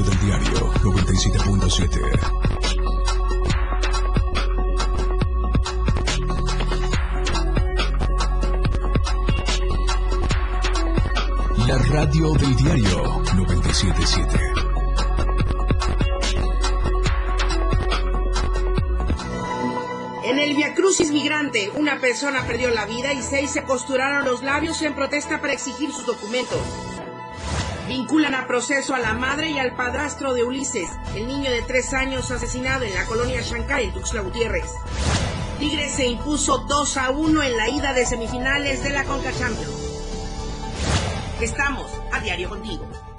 radio del diario 97.7. La radio del diario 977. En el Via Crucis Migrante, una persona perdió la vida y seis se costuraron los labios en protesta para exigir sus documentos. Vinculan a proceso a la madre y al padrastro de Ulises, el niño de tres años asesinado en la colonia Shankar en Tuxtla Gutiérrez. Tigres se impuso 2 a 1 en la ida de semifinales de la Conca Champions. Estamos a diario contigo.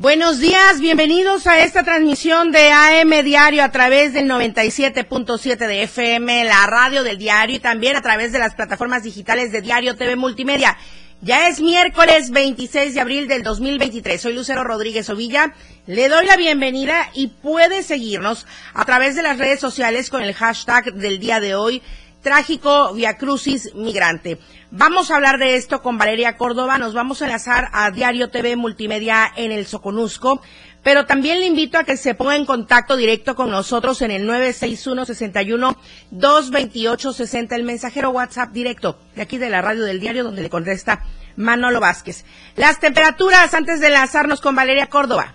Buenos días, bienvenidos a esta transmisión de AM Diario a través del 97.7 de FM, la radio del diario y también a través de las plataformas digitales de Diario TV Multimedia. Ya es miércoles 26 de abril del 2023. Soy Lucero Rodríguez Ovilla. Le doy la bienvenida y puede seguirnos a través de las redes sociales con el hashtag del día de hoy, Trágico Via Crucis Migrante. Vamos a hablar de esto con Valeria Córdoba. Nos vamos a enlazar a Diario TV Multimedia en el Soconusco. Pero también le invito a que se ponga en contacto directo con nosotros en el 961-61-228-60, el mensajero WhatsApp directo de aquí de la radio del diario donde le contesta Manolo Vázquez. Las temperaturas antes de enlazarnos con Valeria Córdoba.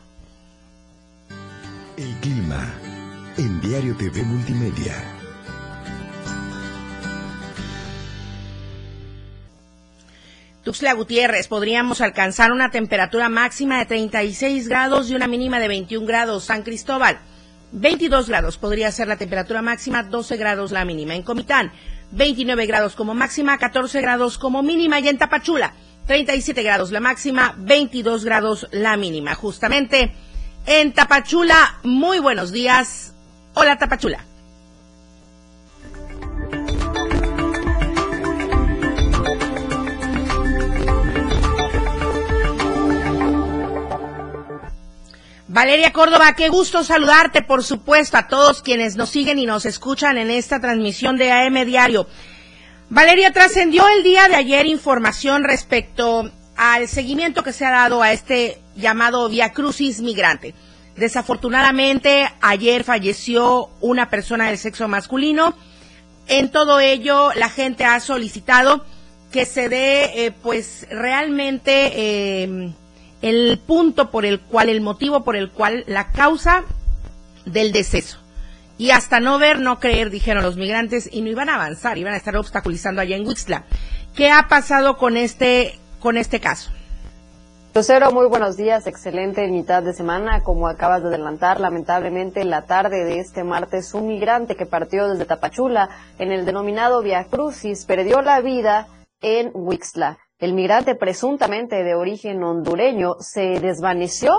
El clima en Diario TV Multimedia. Tuxtla Gutiérrez, podríamos alcanzar una temperatura máxima de 36 grados y una mínima de 21 grados. San Cristóbal, 22 grados podría ser la temperatura máxima, 12 grados la mínima. En Comitán, 29 grados como máxima, 14 grados como mínima. Y en Tapachula, 37 grados la máxima, 22 grados la mínima. Justamente en Tapachula, muy buenos días. Hola Tapachula. Valeria Córdoba, qué gusto saludarte, por supuesto, a todos quienes nos siguen y nos escuchan en esta transmisión de AM Diario. Valeria, trascendió el día de ayer información respecto al seguimiento que se ha dado a este llamado Via Crucis Migrante. Desafortunadamente, ayer falleció una persona del sexo masculino. En todo ello, la gente ha solicitado que se dé, eh, pues, realmente eh, el punto por el cual, el motivo por el cual, la causa del deceso. Y hasta no ver, no creer, dijeron los migrantes, y no iban a avanzar, iban a estar obstaculizando allá en Huixla. ¿Qué ha pasado con este, con este caso? Lucero, muy buenos días, excelente mitad de semana. Como acabas de adelantar, lamentablemente en la tarde de este martes, un migrante que partió desde Tapachula en el denominado Via Crucis perdió la vida en Huixla. El migrante presuntamente de origen hondureño se desvaneció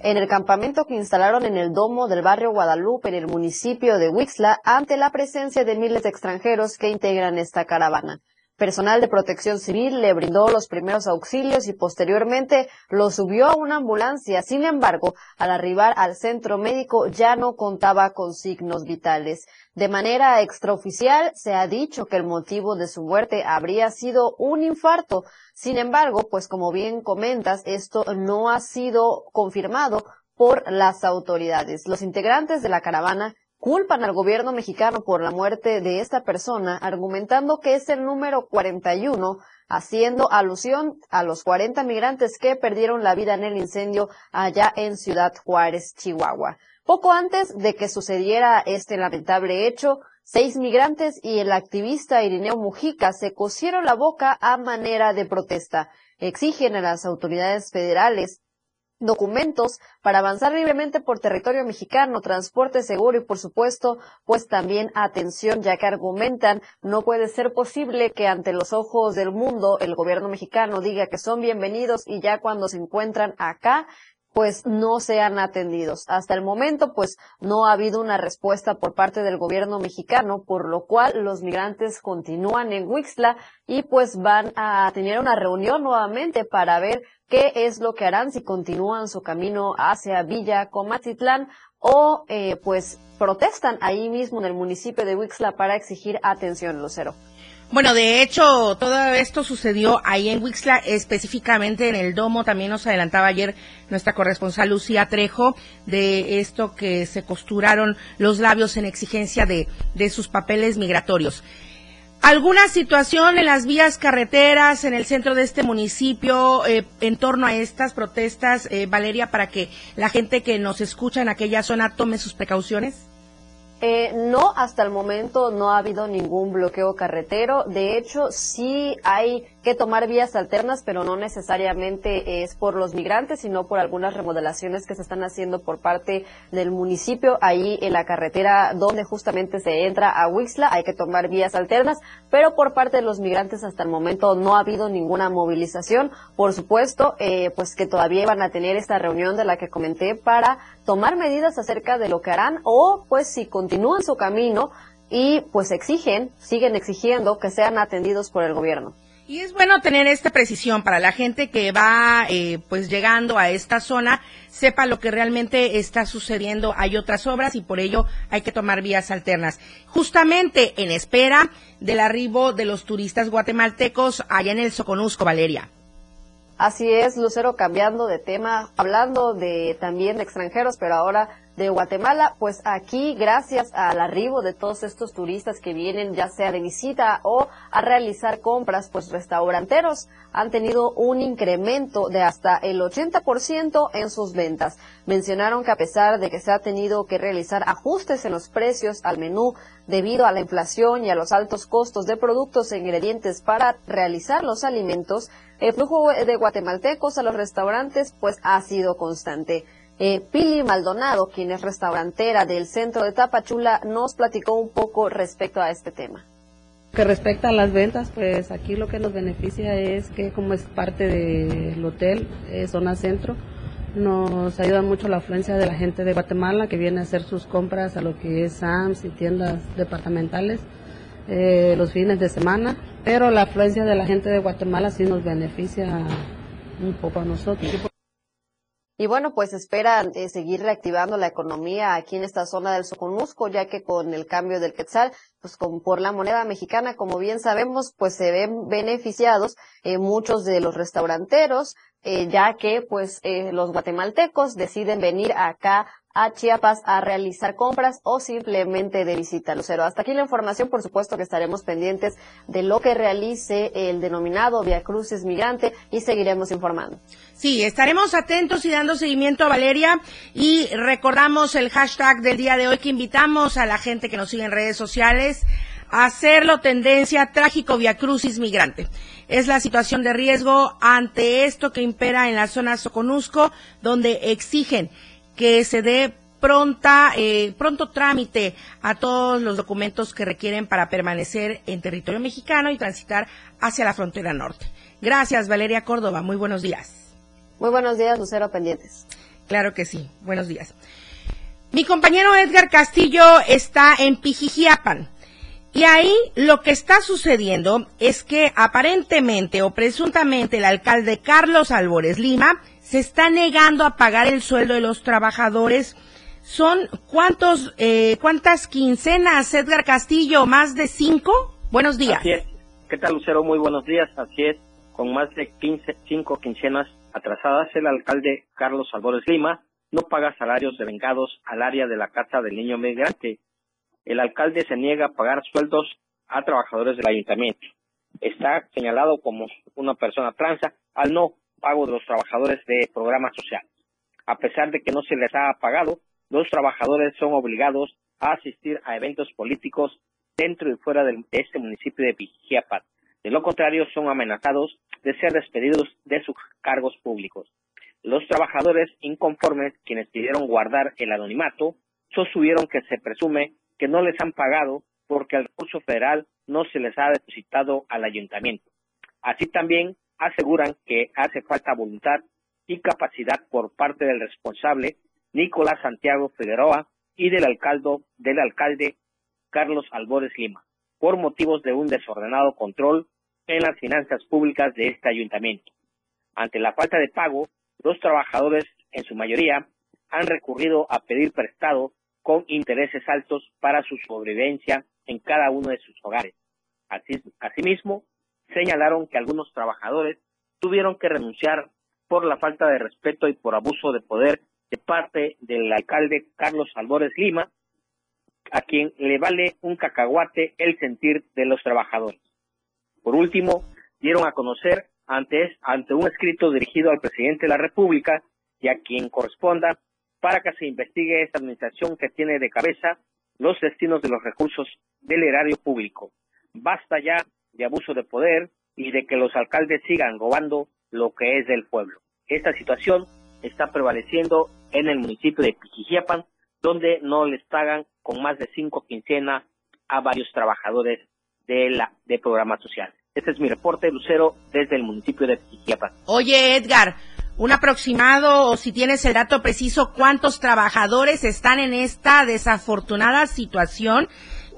en el campamento que instalaron en el domo del barrio Guadalupe en el municipio de Huixla ante la presencia de miles de extranjeros que integran esta caravana. Personal de protección civil le brindó los primeros auxilios y posteriormente lo subió a una ambulancia. Sin embargo, al arribar al centro médico ya no contaba con signos vitales. De manera extraoficial se ha dicho que el motivo de su muerte habría sido un infarto. Sin embargo, pues como bien comentas, esto no ha sido confirmado por las autoridades. Los integrantes de la caravana culpan al gobierno mexicano por la muerte de esta persona, argumentando que es el número 41, haciendo alusión a los 40 migrantes que perdieron la vida en el incendio allá en Ciudad Juárez, Chihuahua. Poco antes de que sucediera este lamentable hecho, seis migrantes y el activista Irineo Mujica se cosieron la boca a manera de protesta. Exigen a las autoridades federales documentos para avanzar libremente por territorio mexicano, transporte seguro y por supuesto, pues también atención, ya que argumentan no puede ser posible que ante los ojos del mundo el gobierno mexicano diga que son bienvenidos y ya cuando se encuentran acá pues no sean atendidos. Hasta el momento, pues no ha habido una respuesta por parte del gobierno mexicano, por lo cual los migrantes continúan en Huixla y pues van a tener una reunión nuevamente para ver qué es lo que harán si continúan su camino hacia Villa Comatitlán o eh, pues protestan ahí mismo en el municipio de Wixla para exigir atención, Lucero. Bueno, de hecho, todo esto sucedió ahí en Wixla, específicamente en el Domo. También nos adelantaba ayer nuestra corresponsal Lucía Trejo de esto que se costuraron los labios en exigencia de, de sus papeles migratorios. ¿Alguna situación en las vías carreteras en el centro de este municipio eh, en torno a estas protestas, eh, Valeria, para que la gente que nos escucha en aquella zona tome sus precauciones? Eh, no, hasta el momento no ha habido ningún bloqueo carretero. De hecho, sí hay que tomar vías alternas, pero no necesariamente es por los migrantes, sino por algunas remodelaciones que se están haciendo por parte del municipio. Ahí en la carretera donde justamente se entra a Wixla hay que tomar vías alternas, pero por parte de los migrantes hasta el momento no ha habido ninguna movilización. Por supuesto, eh, pues que todavía van a tener esta reunión de la que comenté para tomar medidas acerca de lo que harán o pues si continúan su camino y pues exigen, siguen exigiendo que sean atendidos por el gobierno. Y es bueno tener esta precisión para la gente que va eh, pues llegando a esta zona, sepa lo que realmente está sucediendo. Hay otras obras y por ello hay que tomar vías alternas. Justamente en espera del arribo de los turistas guatemaltecos allá en el Soconusco, Valeria. Así es, Lucero, cambiando de tema, hablando de también de extranjeros, pero ahora de Guatemala, pues aquí gracias al arribo de todos estos turistas que vienen ya sea de visita o a realizar compras, pues restauranteros han tenido un incremento de hasta el 80% en sus ventas. Mencionaron que a pesar de que se ha tenido que realizar ajustes en los precios al menú debido a la inflación y a los altos costos de productos e ingredientes para realizar los alimentos, el flujo de guatemaltecos a los restaurantes pues ha sido constante. Eh, Pili Maldonado, quien es restaurantera del centro de Tapachula, nos platicó un poco respecto a este tema. Que respecta a las ventas, pues aquí lo que nos beneficia es que como es parte del hotel, eh, zona centro, nos ayuda mucho la afluencia de la gente de Guatemala que viene a hacer sus compras a lo que es SAMS y tiendas departamentales eh, los fines de semana, pero la afluencia de la gente de Guatemala sí nos beneficia un poco a nosotros. Y bueno, pues esperan eh, seguir reactivando la economía aquí en esta zona del Soconusco, ya que con el cambio del quetzal, pues con, por la moneda mexicana, como bien sabemos, pues se ven beneficiados eh, muchos de los restauranteros, eh, ya que pues los guatemaltecos deciden venir acá a Chiapas a realizar compras o simplemente de visita Lucero. Hasta aquí la información, por supuesto que estaremos pendientes de lo que realice el denominado Via Cruces Migrante y seguiremos informando. Sí, estaremos atentos y dando seguimiento a Valeria y recordamos el hashtag del día de hoy que invitamos a la gente que nos sigue en redes sociales a hacerlo tendencia trágico Via Crucis Migrante. Es la situación de riesgo ante esto que impera en la zona Soconusco, donde exigen que se dé pronta, eh, pronto trámite a todos los documentos que requieren para permanecer en territorio mexicano y transitar hacia la frontera norte. Gracias, Valeria Córdoba. Muy buenos días. Muy buenos días, Lucero Pendientes. Claro que sí. Buenos días. Mi compañero Edgar Castillo está en Pijijiapan. Y ahí lo que está sucediendo es que aparentemente o presuntamente el alcalde Carlos Albores Lima se está negando a pagar el sueldo de los trabajadores. Son cuántos, eh, cuántas quincenas, Edgar Castillo, más de cinco. Buenos días. ¿Qué tal, Lucero? Muy buenos días. Así es. Con más de quince, cinco quincenas atrasadas, el alcalde Carlos Albores Lima no paga salarios devengados al área de la Casa del Niño Migrante. El alcalde se niega a pagar sueldos a trabajadores del ayuntamiento. Está señalado como una persona transa al no pago de los trabajadores de programa social. A pesar de que no se les ha pagado, los trabajadores son obligados a asistir a eventos políticos dentro y fuera de este municipio de Pijiapan. De lo contrario, son amenazados de ser despedidos de sus cargos públicos. Los trabajadores inconformes, quienes pidieron guardar el anonimato, sostuvieron que se presume que no les han pagado porque el recurso federal no se les ha depositado al ayuntamiento. Así también aseguran que hace falta voluntad y capacidad por parte del responsable Nicolás Santiago Figueroa y del alcalde, del alcalde Carlos Albores Lima, por motivos de un desordenado control en las finanzas públicas de este ayuntamiento. Ante la falta de pago, los trabajadores, en su mayoría, han recurrido a pedir prestado con intereses altos para su sobrevivencia en cada uno de sus hogares. Así, asimismo, señalaron que algunos trabajadores tuvieron que renunciar por la falta de respeto y por abuso de poder de parte del alcalde Carlos Albores Lima, a quien le vale un cacahuate el sentir de los trabajadores. Por último, dieron a conocer ante, ante un escrito dirigido al presidente de la República y a quien corresponda para que se investigue esta administración que tiene de cabeza los destinos de los recursos del erario público. Basta ya de abuso de poder y de que los alcaldes sigan robando lo que es del pueblo. Esta situación está prevaleciendo en el municipio de Pijijiapan, donde no les pagan con más de cinco quincenas a varios trabajadores de la de programas sociales. Este es mi reporte, Lucero, desde el municipio de Pijijiapan. Oye, Edgar, un aproximado o si tienes el dato preciso, cuántos trabajadores están en esta desafortunada situación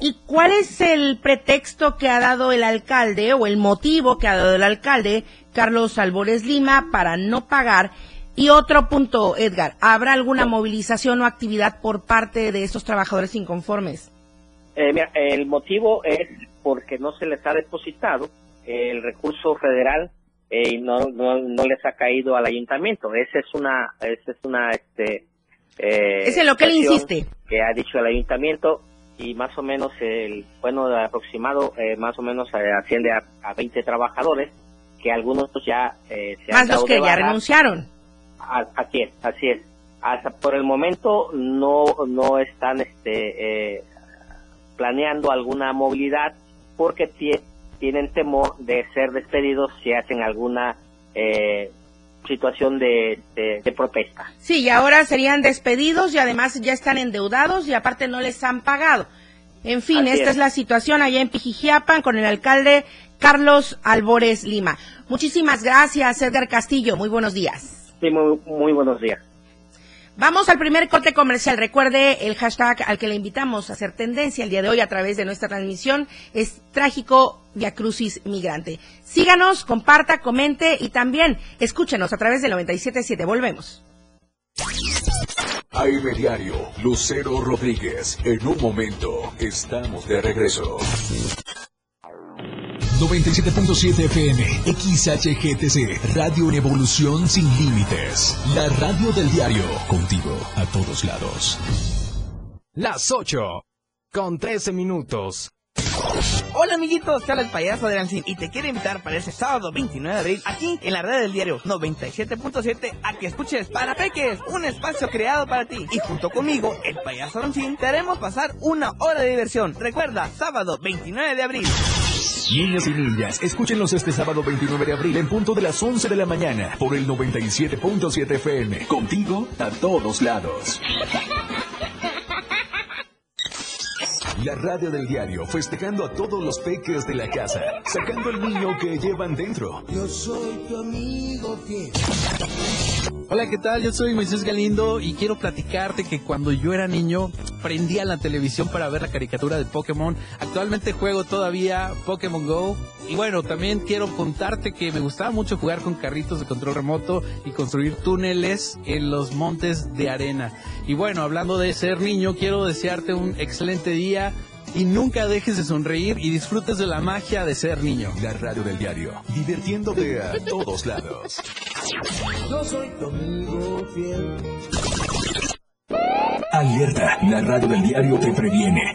y cuál es el pretexto que ha dado el alcalde o el motivo que ha dado el alcalde Carlos Albores Lima para no pagar. Y otro punto, Edgar, ¿habrá alguna movilización o actividad por parte de estos trabajadores inconformes? Eh, el motivo es porque no se les ha depositado el recurso federal eh, y no, no, no les ha caído al ayuntamiento. Esa es una, esa es una, este, eh, es en lo que él insiste. Que ha dicho el ayuntamiento y más o menos el, bueno, aproximado, eh, más o menos eh, asciende a, a 20 trabajadores que algunos ya eh, se más los que ya renunciaron. así es, así es. Hasta por el momento no, no están, este, planeando alguna movilidad porque tiene tienen temor de ser despedidos si hacen alguna eh, situación de, de, protesta. Sí, y ahora serían despedidos y además ya están endeudados y aparte no les han pagado. En fin, esta es. la situación allá en Pijijiapan con el alcalde Carlos Albores Lima. Muchísimas gracias, Edgar Castillo. Muy buenos días. Sí, muy, muy buenos días. Vamos al primer corte comercial. Recuerde el hashtag al que le invitamos a hacer tendencia el día de hoy a través de nuestra transmisión es trágico Via Crucis Migrante. Síganos, comparta, comente y también escúchenos a través del 977. Volvemos. AM Diario, Lucero Rodríguez. En un momento estamos de regreso. 97.7 FM, XHGTC, Radio en Evolución Sin Límites. La radio del diario, contigo a todos lados. Las 8, con 13 minutos. Hola amiguitos, te habla el payaso de Lancín y te quiero invitar para ese sábado 29 de abril aquí en la red del diario 97.7 a que escuches Para Peques, un espacio creado para ti. Y junto conmigo, el payaso Lancín, te haremos pasar una hora de diversión. Recuerda, sábado 29 de abril. Niños y niñas, escúchenos este sábado 29 de abril en punto de las 11 de la mañana por el 97.7 FM. Contigo a todos lados. La radio del diario, festejando a todos los peques de la casa, sacando el niño que llevan dentro. Yo soy tu amigo fiel. Hola, ¿qué tal? Yo soy Moisés Galindo y quiero platicarte que cuando yo era niño prendía la televisión para ver la caricatura de Pokémon. Actualmente juego todavía Pokémon Go. Y bueno, también quiero contarte que me gustaba mucho jugar con carritos de control remoto y construir túneles en los montes de arena. Y bueno, hablando de ser niño, quiero desearte un excelente día y nunca dejes de sonreír y disfrutes de la magia de ser niño. La radio del diario, divirtiéndote a todos lados. Yo soy tu amigo fiel. Alerta, la radio del diario te previene.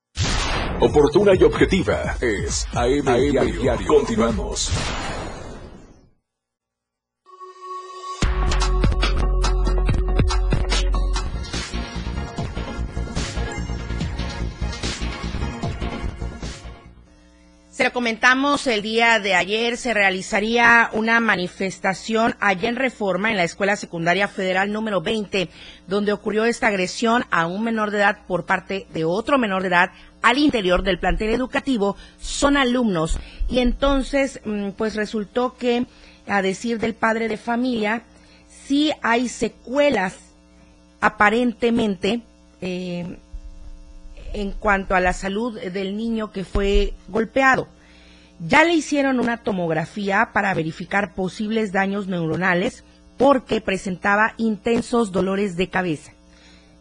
Oportuna y objetiva es AM, diario. Continuamos. Se lo comentamos el día de ayer, se realizaría una manifestación allá en Reforma, en la Escuela Secundaria Federal número 20, donde ocurrió esta agresión a un menor de edad por parte de otro menor de edad al interior del plantel educativo. Son alumnos y entonces, mm, pues resultó que, a decir del padre de familia, sí hay secuelas aparentemente. Eh, en cuanto a la salud del niño que fue golpeado. Ya le hicieron una tomografía para verificar posibles daños neuronales porque presentaba intensos dolores de cabeza.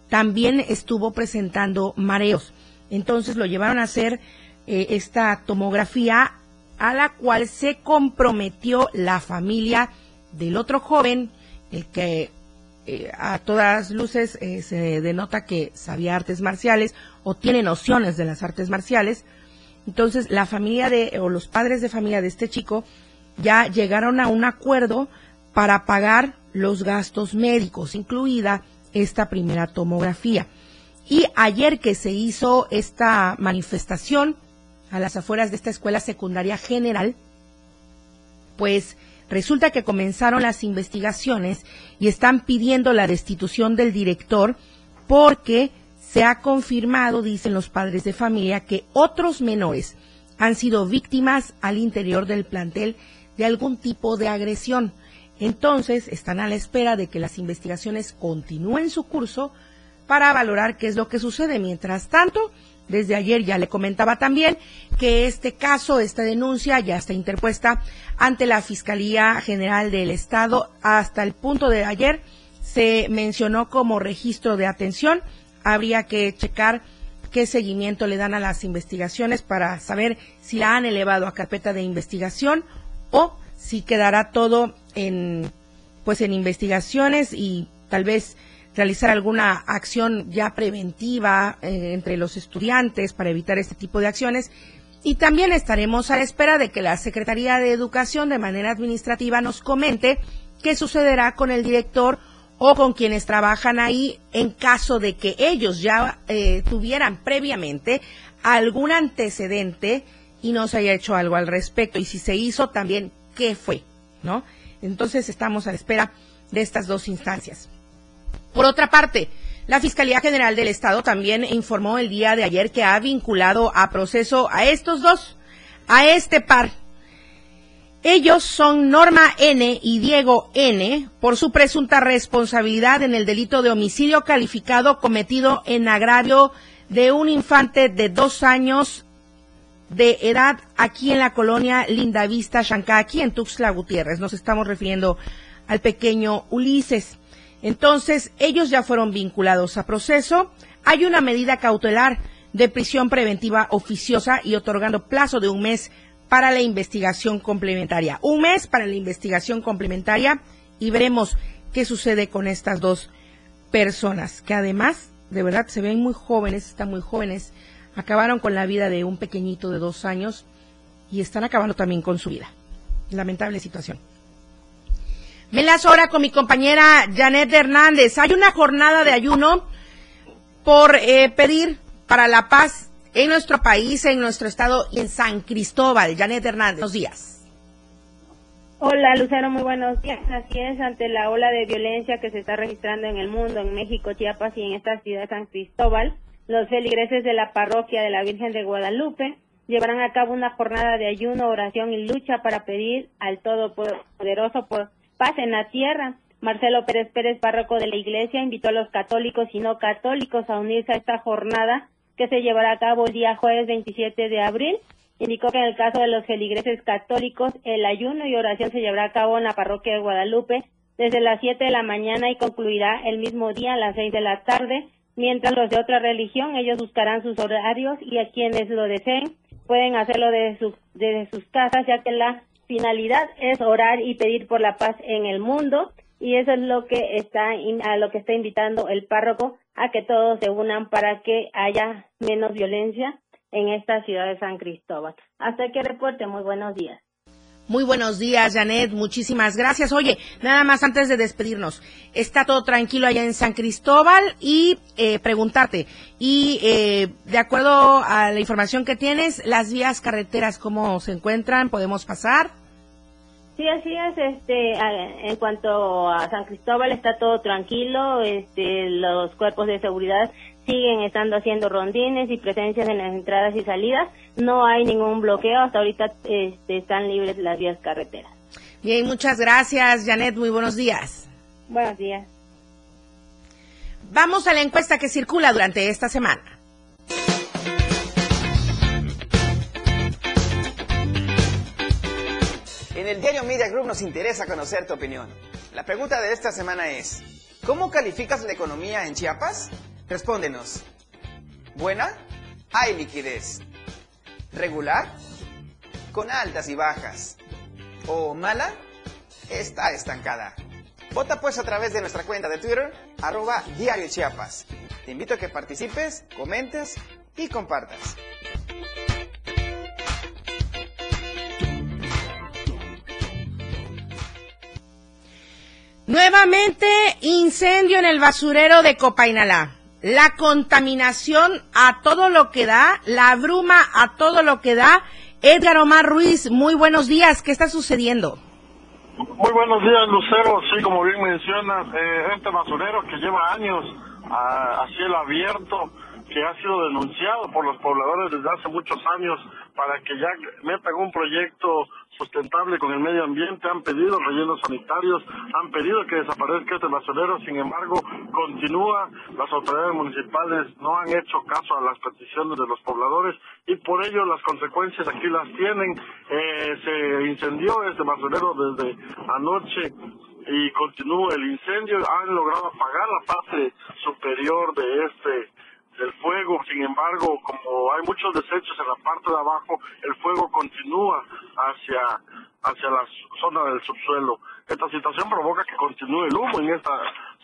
También estuvo presentando mareos. Entonces lo llevaron a hacer eh, esta tomografía a la cual se comprometió la familia del otro joven, el que eh, a todas luces eh, se denota que sabía artes marciales o tiene nociones de las artes marciales. Entonces, la familia de, o los padres de familia de este chico ya llegaron a un acuerdo para pagar los gastos médicos, incluida esta primera tomografía. Y ayer que se hizo esta manifestación a las afueras de esta escuela secundaria general, pues resulta que comenzaron las investigaciones y están pidiendo la destitución del director porque se ha confirmado, dicen los padres de familia, que otros menores han sido víctimas al interior del plantel de algún tipo de agresión. Entonces, están a la espera de que las investigaciones continúen su curso para valorar qué es lo que sucede. Mientras tanto, desde ayer ya le comentaba también que este caso, esta denuncia ya está interpuesta ante la Fiscalía General del Estado. Hasta el punto de ayer se mencionó como registro de atención habría que checar qué seguimiento le dan a las investigaciones para saber si la han elevado a carpeta de investigación o si quedará todo en pues en investigaciones y tal vez realizar alguna acción ya preventiva eh, entre los estudiantes para evitar este tipo de acciones y también estaremos a la espera de que la Secretaría de Educación de manera administrativa nos comente qué sucederá con el director o con quienes trabajan ahí en caso de que ellos ya eh, tuvieran previamente algún antecedente y no se haya hecho algo al respecto. Y si se hizo también, ¿qué fue? ¿No? Entonces estamos a la espera de estas dos instancias. Por otra parte, la Fiscalía General del Estado también informó el día de ayer que ha vinculado a proceso a estos dos, a este par ellos son Norma N y Diego N por su presunta responsabilidad en el delito de homicidio calificado cometido en agravio de un infante de dos años de edad aquí en la colonia Lindavista, Chancá, aquí en Tuxtla Gutiérrez. Nos estamos refiriendo al pequeño Ulises. Entonces, ellos ya fueron vinculados a proceso. Hay una medida cautelar de prisión preventiva oficiosa y otorgando plazo de un mes para la investigación complementaria. Un mes para la investigación complementaria y veremos qué sucede con estas dos personas, que además, de verdad, se ven muy jóvenes, están muy jóvenes, acabaron con la vida de un pequeñito de dos años y están acabando también con su vida. Lamentable situación. Me las ahora con mi compañera Janet Hernández. Hay una jornada de ayuno por eh, pedir para la paz en nuestro país, en nuestro estado y en San Cristóbal. Janet Hernández, buenos días. Hola Lucero, muy buenos días. Así es, ante la ola de violencia que se está registrando en el mundo, en México, Chiapas y en esta ciudad de San Cristóbal, los feligreses de la parroquia de la Virgen de Guadalupe llevarán a cabo una jornada de ayuno, oración y lucha para pedir al Todopoderoso por paz en la tierra. Marcelo Pérez Pérez, párroco de la iglesia, invitó a los católicos y no católicos a unirse a esta jornada que se llevará a cabo el día jueves 27 de abril. Indicó que en el caso de los feligreses católicos, el ayuno y oración se llevará a cabo en la parroquia de Guadalupe desde las 7 de la mañana y concluirá el mismo día a las 6 de la tarde, mientras los de otra religión, ellos buscarán sus horarios y a quienes lo deseen pueden hacerlo desde, desde sus casas, ya que la finalidad es orar y pedir por la paz en el mundo. y eso es lo que está a lo que está invitando el párroco a que todos se unan para que haya menos violencia en esta ciudad de San Cristóbal. Hasta que reporte, muy buenos días. Muy buenos días, Janet. Muchísimas gracias. Oye, nada más antes de despedirnos, está todo tranquilo allá en San Cristóbal y eh, preguntarte, y eh, de acuerdo a la información que tienes, las vías carreteras, ¿cómo se encuentran? ¿Podemos pasar? Sí, así es. Este, en cuanto a San Cristóbal está todo tranquilo. Este, los cuerpos de seguridad siguen estando haciendo rondines y presencias en las entradas y salidas. No hay ningún bloqueo. Hasta ahorita este, están libres las vías carreteras. Bien, muchas gracias, Janet. Muy buenos días. Buenos días. Vamos a la encuesta que circula durante esta semana. En el diario Media Group nos interesa conocer tu opinión. La pregunta de esta semana es, ¿cómo calificas la economía en Chiapas? Respóndenos. ¿Buena? Hay liquidez. ¿Regular? Con altas y bajas. ¿O mala? Está estancada. Vota pues a través de nuestra cuenta de Twitter, arroba Diario Chiapas. Te invito a que participes, comentes y compartas. Nuevamente, incendio en el basurero de Copainalá la contaminación a todo lo que da, la bruma a todo lo que da. Edgar Omar Ruiz, muy buenos días, ¿qué está sucediendo? Muy buenos días, Lucero. Sí, como bien mencionas, eh, este basurero que lleva años a, a cielo abierto, que ha sido denunciado por los pobladores desde hace muchos años para que ya metan un proyecto sustentable con el medio ambiente, han pedido rellenos sanitarios, han pedido que desaparezca este basurero, sin embargo, continúa, las autoridades municipales no han hecho caso a las peticiones de los pobladores y por ello las consecuencias aquí las tienen. Eh, se incendió este basurero desde anoche y continúa el incendio, han logrado apagar la parte superior de este del fuego, sin embargo, como hay muchos desechos en la parte de abajo, el fuego continúa hacia, hacia la zona del subsuelo. Esta situación provoca que continúe el humo en esta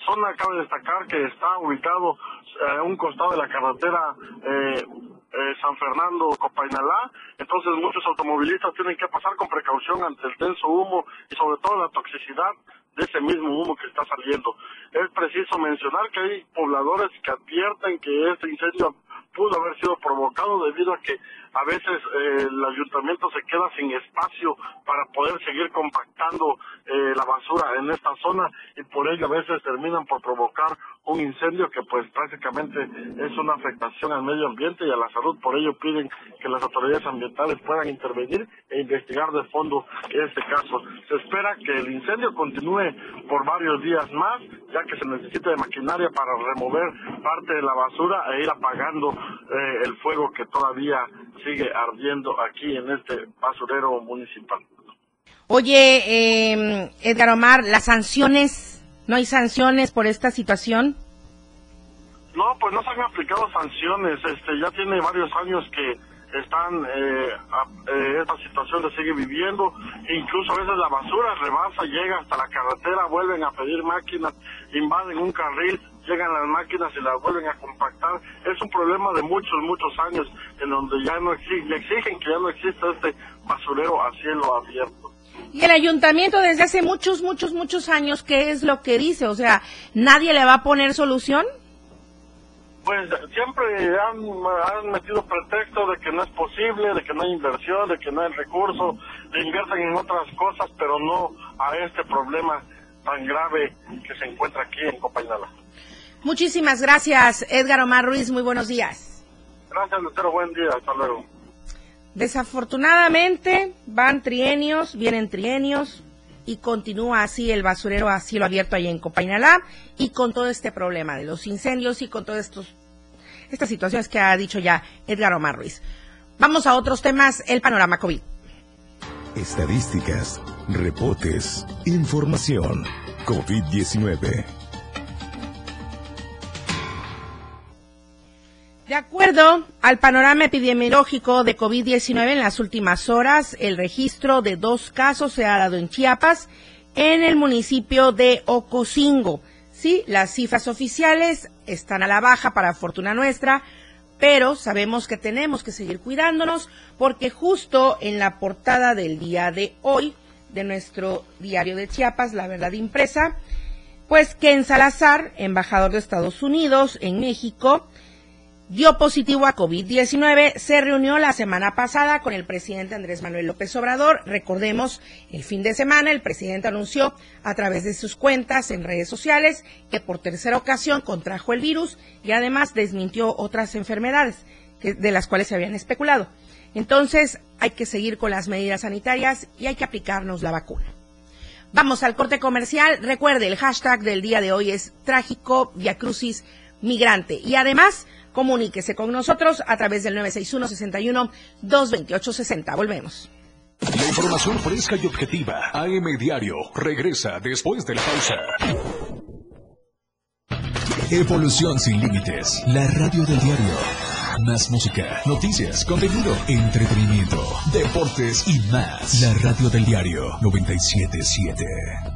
zona. Cabe destacar que está ubicado eh, a un costado de la carretera eh, eh, San Fernando Copainalá, entonces muchos automovilistas tienen que pasar con precaución ante el denso humo y sobre todo la toxicidad de ese mismo humo que está saliendo. Es preciso mencionar que hay pobladores que advierten que este incendio pudo haber sido provocado debido a que a veces eh, el ayuntamiento se queda sin espacio para poder seguir compactando eh, la basura en esta zona y por ello a veces terminan por provocar un incendio que pues prácticamente es una afectación al medio ambiente y a la salud. Por ello piden que las autoridades ambientales puedan intervenir e investigar de fondo este caso. Se espera que el incendio continúe por varios días más, ya que se necesita de maquinaria para remover parte de la basura e ir apagando eh, el fuego que todavía sigue ardiendo aquí en este basurero municipal. Oye, eh, Edgar Omar, las sanciones, ¿no hay sanciones por esta situación? No, pues no se han aplicado sanciones. Este, ya tiene varios años que están eh, eh, esta situación se sigue viviendo. Incluso a veces la basura rebasa llega hasta la carretera vuelven a pedir máquinas invaden un carril llegan las máquinas y las vuelven a compactar. Es un problema de muchos muchos años en donde ya no exigen, exigen que ya no exista este basurero a cielo abierto. Y el ayuntamiento desde hace muchos muchos muchos años qué es lo que dice o sea nadie le va a poner solución pues siempre han, metido pretexto de que no es posible, de que no hay inversión, de que no hay recursos, de invierten en otras cosas, pero no a este problema tan grave que se encuentra aquí en Copainala. Muchísimas gracias, Edgar Omar Ruiz. Muy buenos días. Gracias, Lucero. Buen día. Hasta luego. Desafortunadamente, van trienios, vienen trienios, y continúa así el basurero a cielo abierto ahí en Copainalá y con todo este problema de los incendios y con todas estas situaciones que ha dicho ya Edgar Omar Ruiz. Vamos a otros temas, el panorama COVID. Estadísticas, reportes, información. COVID-19. De acuerdo al panorama epidemiológico de COVID-19 en las últimas horas, el registro de dos casos se ha dado en Chiapas en el municipio de Ocosingo. Sí, las cifras oficiales están a la baja para fortuna nuestra, pero sabemos que tenemos que seguir cuidándonos porque justo en la portada del día de hoy de nuestro diario de Chiapas, La Verdad Impresa, pues que en Salazar, embajador de Estados Unidos en México, dio positivo a COVID-19. Se reunió la semana pasada con el presidente Andrés Manuel López Obrador. Recordemos, el fin de semana el presidente anunció a través de sus cuentas en redes sociales que por tercera ocasión contrajo el virus y además desmintió otras enfermedades de las cuales se habían especulado. Entonces hay que seguir con las medidas sanitarias y hay que aplicarnos la vacuna. Vamos al corte comercial. Recuerde, el hashtag del día de hoy es trágico crucis migrante. Y además, Comuníquese con nosotros a través del 961-61-228-60. Volvemos. La información fresca y objetiva. AM Diario regresa después de la pausa. Evolución sin límites. La radio del diario. Más música, noticias, contenido, entretenimiento, deportes y más. La radio del diario 977.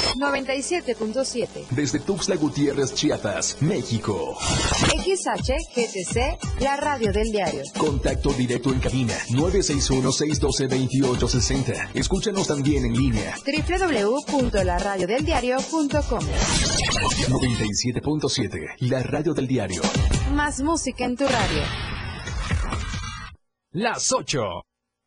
97.7. Desde Tuxtla Gutiérrez, Chiapas, México. XHGTC, la radio del diario. Contacto directo en cabina 961-612-2860. Escúchanos también en línea. www.laradiodeldiario.com 97.7, la radio del diario. Más música en tu radio. Las 8,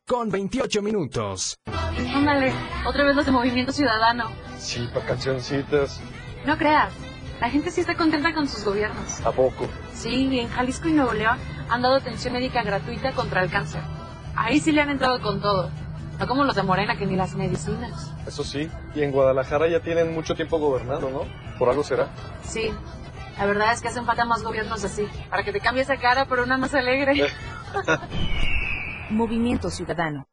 con 28 minutos. Ándale, otra vez los de Movimiento Ciudadano. Sí, para cancioncitas. No creas, la gente sí está contenta con sus gobiernos. ¿A poco? Sí, en Jalisco y Nuevo León han dado atención médica gratuita contra el cáncer. Ahí sí le han entrado con todo. No como los de Morena, que ni las medicinas. Eso sí, y en Guadalajara ya tienen mucho tiempo gobernando, ¿no? Por algo será. Sí, la verdad es que hacen falta más gobiernos así, para que te cambie esa cara por una más alegre. Movimiento Ciudadano.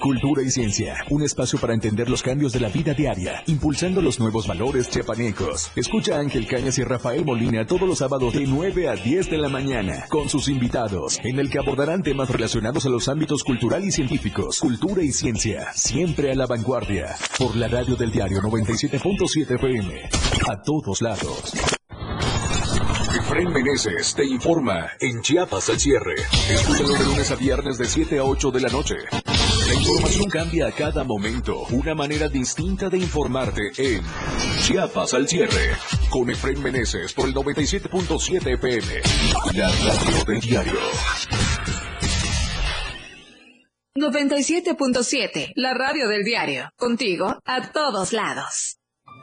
Cultura y ciencia, un espacio para entender los cambios de la vida diaria, impulsando los nuevos valores chiapanecos. Escucha a Ángel Cañas y Rafael Molina todos los sábados de 9 a 10 de la mañana, con sus invitados, en el que abordarán temas relacionados a los ámbitos cultural y científicos, cultura y ciencia, siempre a la vanguardia, por la radio del diario 97.7 FM, a todos lados. Efraín Meneses te informa en Chiapas al cierre. Escúchalo de lunes a viernes de 7 a 8 de la noche. La información cambia a cada momento. Una manera distinta de informarte en Chiapas al cierre. Con Efraín Meneses por el 97.7 FM. La radio del diario. 97.7, la radio del diario. Contigo a todos lados.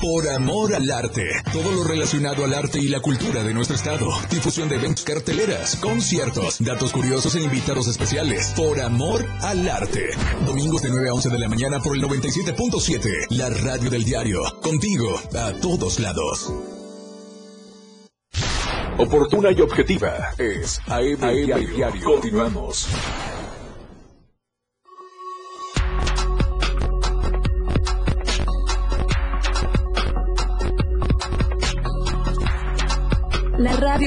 Por amor al arte. Todo lo relacionado al arte y la cultura de nuestro estado. Difusión de eventos, carteleras, conciertos, datos curiosos e invitados especiales. Por amor al arte. Domingos de 9 a 11 de la mañana por el 97.7. La radio del diario. Contigo a todos lados. Oportuna y objetiva es AM, AM Diario. Continuamos.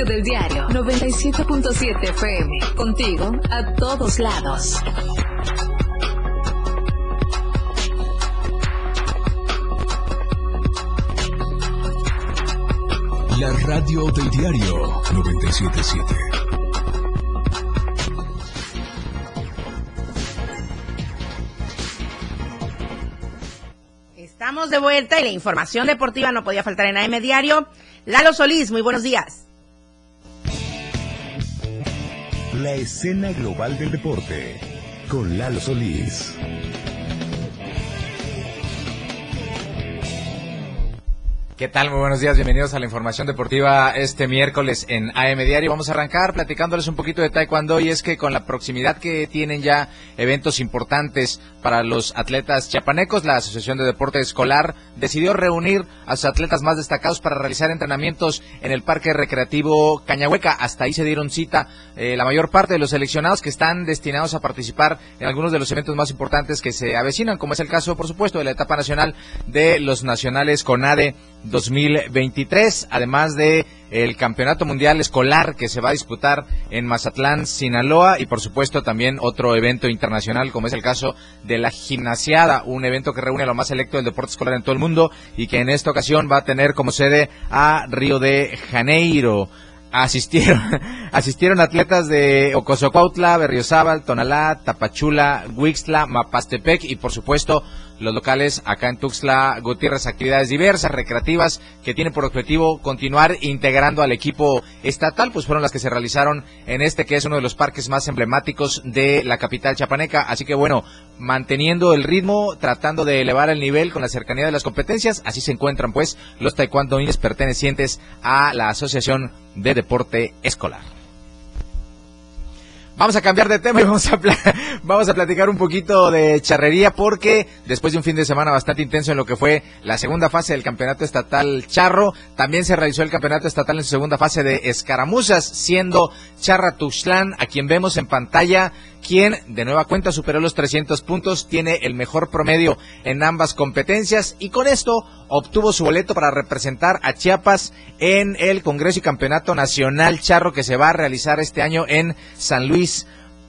Radio del diario 97.7 FM. Contigo a todos lados. La radio del diario 977. Estamos de vuelta y la información deportiva no podía faltar en AM Diario. Lalo Solís, muy buenos días. La escena global del deporte con Lalo Solís. ¿Qué tal? Muy buenos días, bienvenidos a la información deportiva este miércoles en AM Diario. Vamos a arrancar platicándoles un poquito de Taekwondo y es que con la proximidad que tienen ya eventos importantes para los atletas chiapanecos, la Asociación de Deporte Escolar decidió reunir a sus atletas más destacados para realizar entrenamientos en el Parque Recreativo Cañahueca. Hasta ahí se dieron cita eh, la mayor parte de los seleccionados que están destinados a participar en algunos de los eventos más importantes que se avecinan, como es el caso, por supuesto, de la etapa nacional de los nacionales CONADE 2023, además de el Campeonato Mundial Escolar que se va a disputar en Mazatlán, Sinaloa y por supuesto también otro evento internacional como es el caso de la Gimnasiada, un evento que reúne a lo más selecto del deporte escolar en todo el mundo y que en esta ocasión va a tener como sede a Río de Janeiro. Asistieron asistieron atletas de Ocosocuautla, Berriozábal, Tonalá, Tapachula, Huixtla, Mapastepec y por supuesto los locales acá en Tuxtla Gutiérrez, actividades diversas, recreativas, que tienen por objetivo continuar integrando al equipo estatal, pues fueron las que se realizaron en este que es uno de los parques más emblemáticos de la capital chapaneca. Así que bueno, manteniendo el ritmo, tratando de elevar el nivel con la cercanía de las competencias, así se encuentran pues los taekwondoines pertenecientes a la Asociación de Deporte Escolar. Vamos a cambiar de tema y vamos a, vamos a platicar un poquito de charrería porque después de un fin de semana bastante intenso en lo que fue la segunda fase del campeonato estatal charro, también se realizó el campeonato estatal en su segunda fase de escaramuzas, siendo Charra Tuxtlán, a quien vemos en pantalla, quien de nueva cuenta superó los 300 puntos, tiene el mejor promedio en ambas competencias y con esto obtuvo su boleto para representar a Chiapas en el Congreso y Campeonato Nacional Charro que se va a realizar este año en San Luis.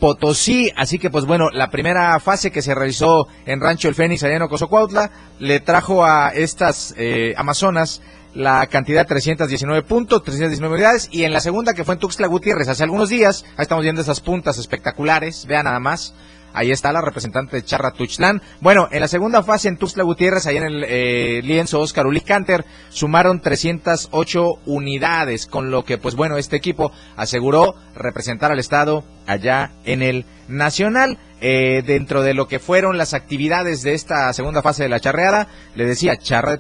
Potosí, así que pues bueno, la primera fase que se realizó en Rancho El Fénix allá en Ocosocuautla le trajo a estas eh, Amazonas la cantidad de 319 puntos, 319 unidades, y en la segunda que fue en Tuxtla Gutiérrez hace algunos días, ahí estamos viendo esas puntas espectaculares, vean nada más, Ahí está la representante de Charra Tuxtlán. Bueno, en la segunda fase en Tuxtla Gutiérrez, ahí en el eh, lienzo Oscar Uli Canter, sumaron 308 unidades, con lo que, pues bueno, este equipo aseguró representar al Estado allá en el Nacional. Eh, dentro de lo que fueron las actividades de esta segunda fase de la charreada, le decía, Charra de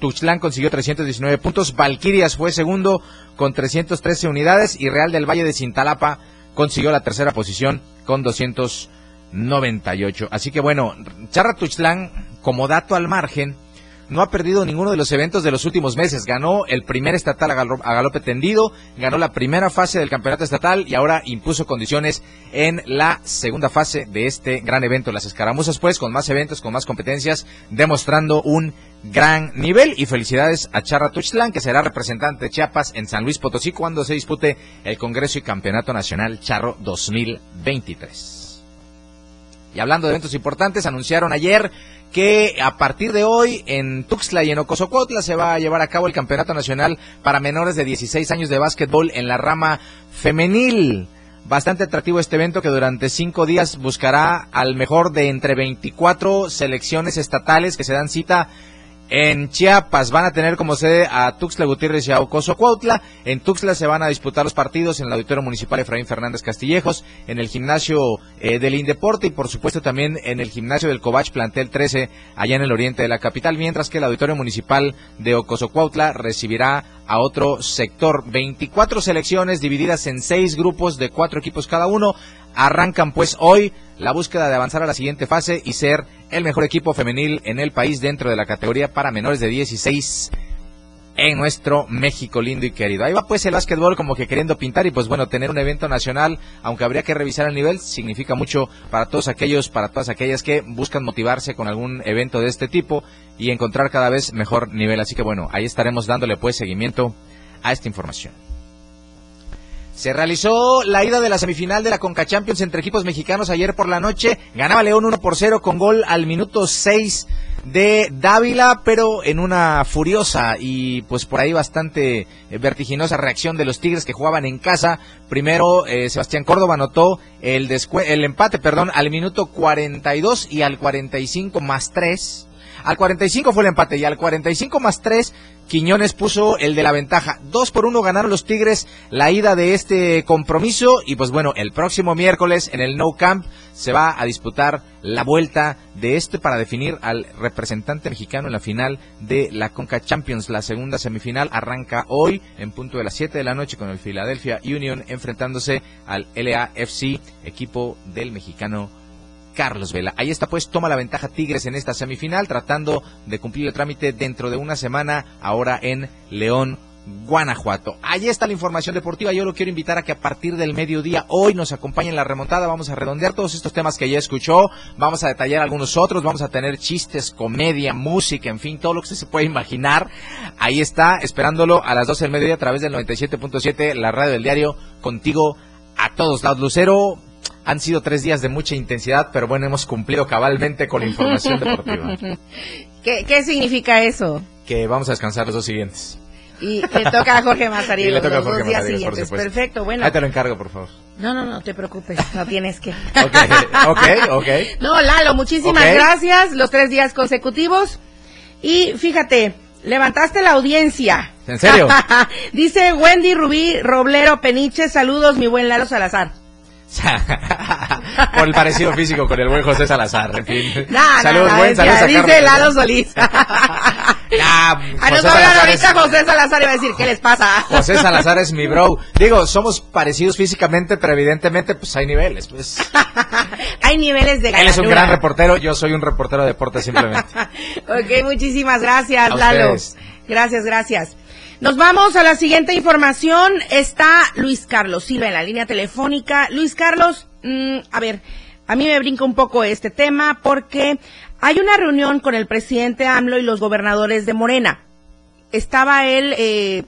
Tuxtlán consiguió 319 puntos, Valquirias fue segundo con 313 unidades y Real del Valle de Cintalapa consiguió la tercera posición con 200 98. Así que bueno, Charra Tuxtlán, como dato al margen, no ha perdido ninguno de los eventos de los últimos meses. Ganó el primer estatal a, galope tendido, ganó la primera fase del campeonato estatal y ahora impuso condiciones en la segunda fase de este gran evento. Las escaramuzas, pues, con más eventos, con más competencias, demostrando un gran nivel. Y felicidades a Charra Tuxtlán, que será representante de Chiapas en San Luis Potosí cuando se dispute el Congreso y Campeonato Nacional Charro 2023. Y hablando de eventos importantes, anunciaron ayer que a partir de hoy en Tuxtla y en Ocosocotla se va a llevar a cabo el Campeonato Nacional para menores de 16 años de básquetbol en la rama femenil. Bastante atractivo este evento que durante cinco días buscará al mejor de entre 24 selecciones estatales que se dan cita en Chiapas van a tener como sede a Tuxtla Gutiérrez y a Ocoso Cuautla. En Tuxtla se van a disputar los partidos en el Auditorio Municipal Efraín Fernández Castillejos, en el gimnasio eh, del Indeporte y por supuesto también en el gimnasio del Covach Plantel 13 allá en el oriente de la capital, mientras que el Auditorio Municipal de Ocoso Cuautla recibirá a otro sector. 24 selecciones divididas en seis grupos de cuatro equipos cada uno. Arrancan pues hoy la búsqueda de avanzar a la siguiente fase y ser el mejor equipo femenil en el país dentro de la categoría para menores de 16 en nuestro México lindo y querido. Ahí va pues el básquetbol como que queriendo pintar y pues bueno, tener un evento nacional, aunque habría que revisar el nivel, significa mucho para todos aquellos, para todas aquellas que buscan motivarse con algún evento de este tipo y encontrar cada vez mejor nivel. Así que bueno, ahí estaremos dándole pues seguimiento a esta información. Se realizó la ida de la semifinal de la Conca Champions entre equipos mexicanos ayer por la noche. Ganaba León 1 por 0 con gol al minuto 6 de Dávila, pero en una furiosa y pues por ahí bastante eh, vertiginosa reacción de los Tigres que jugaban en casa. Primero eh, Sebastián Córdoba anotó el, el empate perdón, al minuto 42 y al 45 más 3. Al 45 fue el empate y al 45 más 3 Quiñones puso el de la ventaja. Dos por uno ganaron los Tigres la ida de este compromiso y pues bueno, el próximo miércoles en el No Camp se va a disputar la vuelta de este para definir al representante mexicano en la final de la Conca Champions. La segunda semifinal arranca hoy en punto de las 7 de la noche con el Philadelphia Union enfrentándose al LAFC, equipo del mexicano Carlos Vela. Ahí está pues, toma la ventaja Tigres en esta semifinal, tratando de cumplir el trámite dentro de una semana, ahora en León, Guanajuato. Ahí está la información deportiva. Yo lo quiero invitar a que a partir del mediodía hoy nos acompañen en la remontada. Vamos a redondear todos estos temas que ya escuchó. Vamos a detallar algunos otros. Vamos a tener chistes, comedia, música, en fin, todo lo que se puede imaginar. Ahí está, esperándolo a las 12 del mediodía a través del 97.7, la radio del diario, contigo a todos lados. Lucero, han sido tres días de mucha intensidad, pero bueno, hemos cumplido cabalmente con la información deportiva. ¿Qué, ¿Qué significa eso? Que vamos a descansar los dos siguientes. Y le toca a Jorge Mazariegos Y le toca a Jorge Mazariegos, por supuesto. Perfecto, bueno. Ahí te lo encargo, por favor. No, no, no te preocupes, no tienes que. Ok, ok, ok. No, Lalo, muchísimas gracias. Los tres días consecutivos. Y fíjate, levantaste la audiencia. ¿En serio? Dice Wendy Rubí Roblero Peniche, saludos, mi buen Lalo Salazar. Por el parecido físico con el buen José Salazar, en fin. No, no, saludos, no, buen saludos dice. Lalo Solís. Ah, Ah, va a es- ahorita José Salazar va a decir, ¿qué les pasa? José Salazar es mi bro. Digo, somos parecidos físicamente, pero evidentemente pues hay niveles. Pues. Hay niveles de Él es un galanura. gran reportero, yo soy un reportero de deporte simplemente. Ok, muchísimas gracias, A Lalo. ustedes. Gracias, gracias. Nos vamos a la siguiente información. Está Luis Carlos Silva en la línea telefónica. Luis Carlos, mm, a ver, a mí me brinca un poco este tema porque hay una reunión con el presidente AMLO y los gobernadores de Morena. Estaba él eh,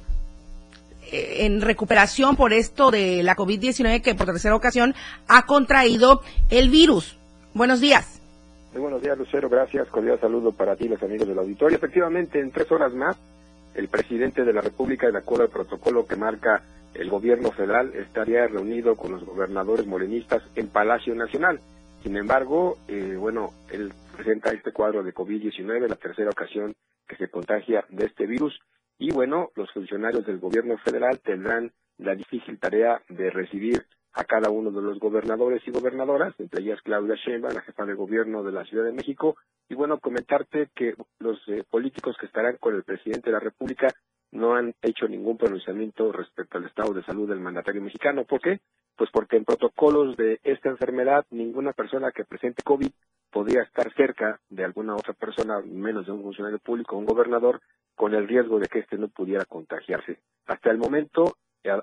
eh, en recuperación por esto de la COVID-19 que por tercera ocasión ha contraído el virus. Buenos días. Muy buenos días, Lucero. Gracias. Cordial saludo para ti, los amigos del auditorio. Efectivamente, en tres horas más, el presidente de la República, de acuerdo al protocolo que marca el gobierno federal, estaría reunido con los gobernadores morenistas en Palacio Nacional. Sin embargo, eh, bueno, él presenta este cuadro de COVID-19, la tercera ocasión que se contagia de este virus. Y bueno, los funcionarios del gobierno federal tendrán la difícil tarea de recibir a cada uno de los gobernadores y gobernadoras, entre ellas Claudia Sheinbaum, la jefa de gobierno de la Ciudad de México, y bueno, comentarte que los eh, políticos que estarán con el presidente de la República no han hecho ningún pronunciamiento respecto al estado de salud del mandatario mexicano. ¿Por qué? Pues porque en protocolos de esta enfermedad, ninguna persona que presente COVID podría estar cerca de alguna otra persona, menos de un funcionario público, un gobernador, con el riesgo de que éste no pudiera contagiarse. Hasta el momento,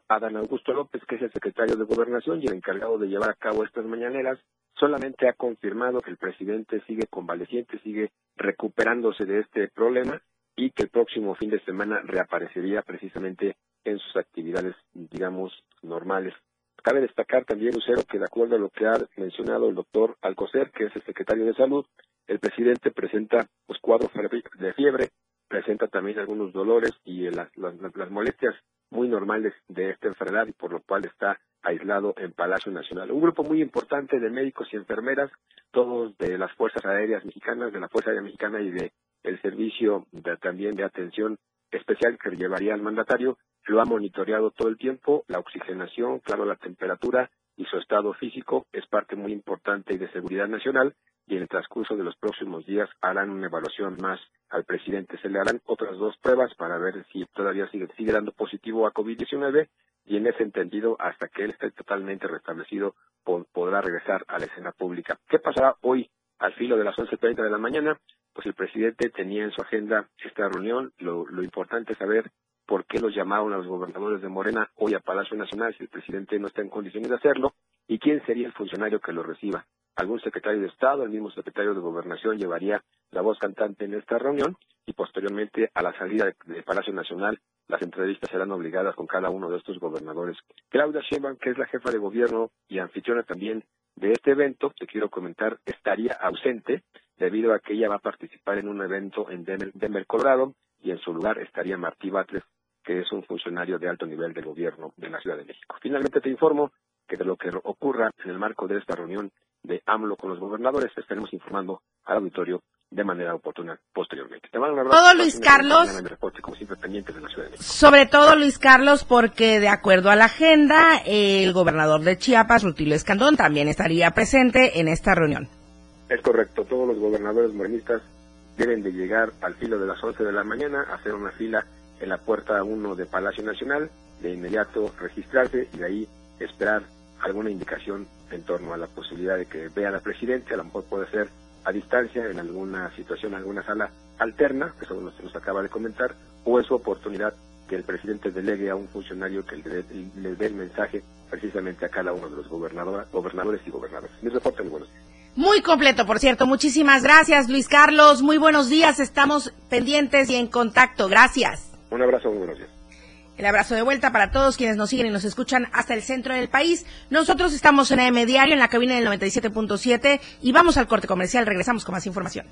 Adán Augusto López, que es el secretario de Gobernación y el encargado de llevar a cabo estas mañaneras, solamente ha confirmado que el presidente sigue convaleciente, sigue recuperándose de este problema y que el próximo fin de semana reaparecería precisamente en sus actividades, digamos, normales. Cabe destacar también, Lucero, que de acuerdo a lo que ha mencionado el doctor Alcocer, que es el secretario de Salud, el presidente presenta pues, cuadros de fiebre, presenta también algunos dolores y las molestias muy normales de esta enfermedad y por lo cual está aislado en Palacio Nacional. Un grupo muy importante de médicos y enfermeras, todos de las Fuerzas Aéreas Mexicanas, de la Fuerza Aérea Mexicana y de el servicio de, también de atención especial que llevaría al mandatario, lo ha monitoreado todo el tiempo, la oxigenación, claro, la temperatura y su estado físico es parte muy importante y de seguridad nacional y en el transcurso de los próximos días harán una evaluación más al presidente. Se le harán otras dos pruebas para ver si todavía sigue, sigue dando positivo a COVID-19 y en ese entendido, hasta que él esté totalmente restablecido, po- podrá regresar a la escena pública. ¿Qué pasará hoy al filo de las 11.30 de la mañana? Pues el presidente tenía en su agenda esta reunión. Lo, lo importante es saber por qué los llamaron a los gobernadores de Morena hoy a Palacio Nacional si el presidente no está en condiciones de hacerlo y quién sería el funcionario que lo reciba. Algún secretario de Estado, el mismo secretario de Gobernación llevaría la voz cantante en esta reunión y posteriormente a la salida de, de Palacio Nacional las entrevistas serán obligadas con cada uno de estos gobernadores. Claudia Sheinbaum, que es la jefa de gobierno y anfitriona también de este evento, te quiero comentar, estaría ausente debido a que ella va a participar en un evento en Denver, Denver, Colorado, y en su lugar estaría Martí Batres, que es un funcionario de alto nivel de gobierno de la Ciudad de México. Finalmente te informo que de lo que ocurra en el marco de esta reunión de AMLO con los gobernadores estaremos informando al auditorio de manera oportuna posteriormente. Te mando un abrazo. Todo Luis Carlos. Como siempre, pendientes de la Ciudad de México. Sobre todo Luis Carlos, porque de acuerdo a la agenda, el gobernador de Chiapas, Rutilio Escandón, también estaría presente en esta reunión. Es correcto, todos los gobernadores morenistas deben de llegar al filo de las 11 de la mañana, hacer una fila en la puerta 1 de Palacio Nacional, de inmediato registrarse y de ahí esperar alguna indicación en torno a la posibilidad de que vea la presidencia, a lo mejor puede ser a distancia, en alguna situación, alguna sala alterna, que eso nos, nos acaba de comentar, o es su oportunidad que el presidente delegue a un funcionario que le, dé el mensaje precisamente a cada uno de los gobernadores y gobernadores. Mi reporte, muy buenos días. Muy completo, por cierto. Muchísimas gracias, Luis Carlos. Muy buenos días. Estamos pendientes y en contacto. Gracias. Un abrazo, muy buenos días. El abrazo de vuelta para todos quienes nos siguen y nos escuchan hasta el centro del país. Nosotros estamos en AM Diario, en la cabina del 97.7 y vamos al corte comercial. Regresamos con más información.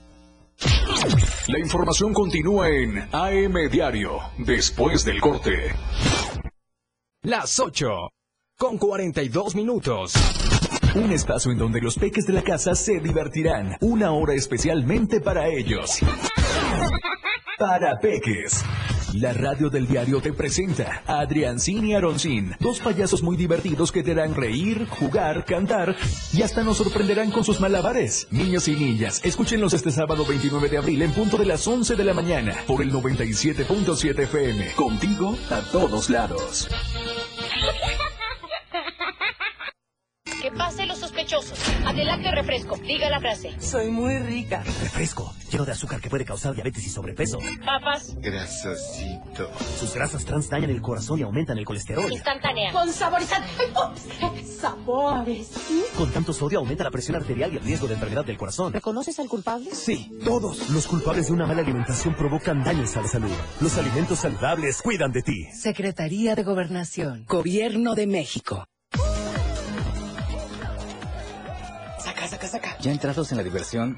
La información continúa en AM Diario, después del corte. Las 8, con 42 minutos. Un espacio en donde los peques de la casa se divertirán. Una hora especialmente para ellos. Para peques. La radio del diario te presenta a Adriancín y Aroncín, dos payasos muy divertidos que te harán reír, jugar, cantar y hasta nos sorprenderán con sus malabares. Niños y niñas, escúchenlos este sábado 29 de abril en punto de las 11 de la mañana por el 97.7 FM. Contigo a todos lados. Que pase los sospechosos. Adelante refresco. Diga la frase. Soy muy rica. Refresco, lleno de azúcar que puede causar diabetes y sobrepeso. Papas. Grasosito. Sus grasas trans dañan el corazón y aumentan el colesterol. Instantánea. Con saborizante. Sabores. Con tanto sodio aumenta la presión arterial y el riesgo de enfermedad del corazón. ¿Reconoces al culpable? Sí, todos. Los culpables de una mala alimentación provocan daños a la salud. Los alimentos saludables cuidan de ti. Secretaría de Gobernación. Gobierno de México. Ya entrados en la diversión,